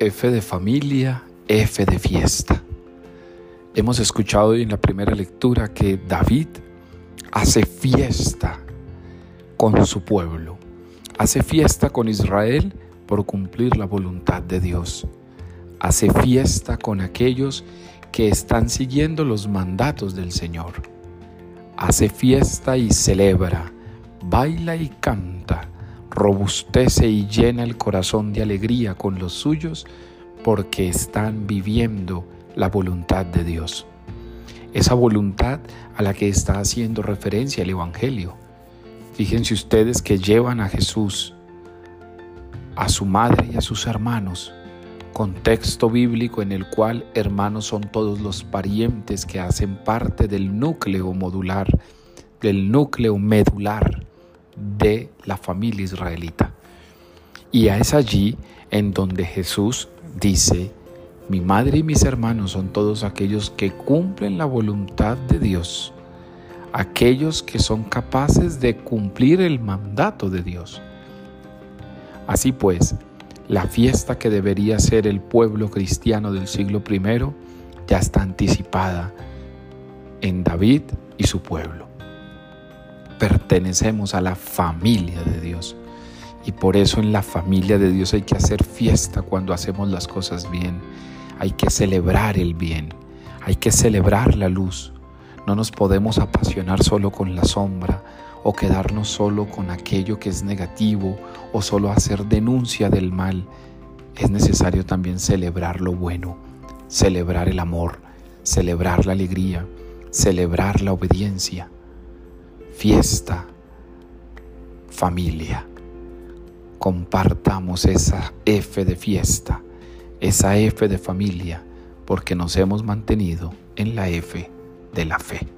F de familia, F de fiesta. Hemos escuchado hoy en la primera lectura que David hace fiesta con su pueblo, hace fiesta con Israel por cumplir la voluntad de Dios, hace fiesta con aquellos que están siguiendo los mandatos del Señor, hace fiesta y celebra, baila y canta robustece y llena el corazón de alegría con los suyos porque están viviendo la voluntad de Dios. Esa voluntad a la que está haciendo referencia el Evangelio. Fíjense ustedes que llevan a Jesús, a su madre y a sus hermanos, contexto bíblico en el cual hermanos son todos los parientes que hacen parte del núcleo modular, del núcleo medular de la familia israelita. Y es allí en donde Jesús dice, mi madre y mis hermanos son todos aquellos que cumplen la voluntad de Dios, aquellos que son capaces de cumplir el mandato de Dios. Así pues, la fiesta que debería ser el pueblo cristiano del siglo I ya está anticipada en David y su pueblo pertenecemos a la familia de Dios. Y por eso en la familia de Dios hay que hacer fiesta cuando hacemos las cosas bien. Hay que celebrar el bien. Hay que celebrar la luz. No nos podemos apasionar solo con la sombra o quedarnos solo con aquello que es negativo o solo hacer denuncia del mal. Es necesario también celebrar lo bueno, celebrar el amor, celebrar la alegría, celebrar la obediencia fiesta, familia. Compartamos esa F de fiesta, esa F de familia, porque nos hemos mantenido en la F de la fe.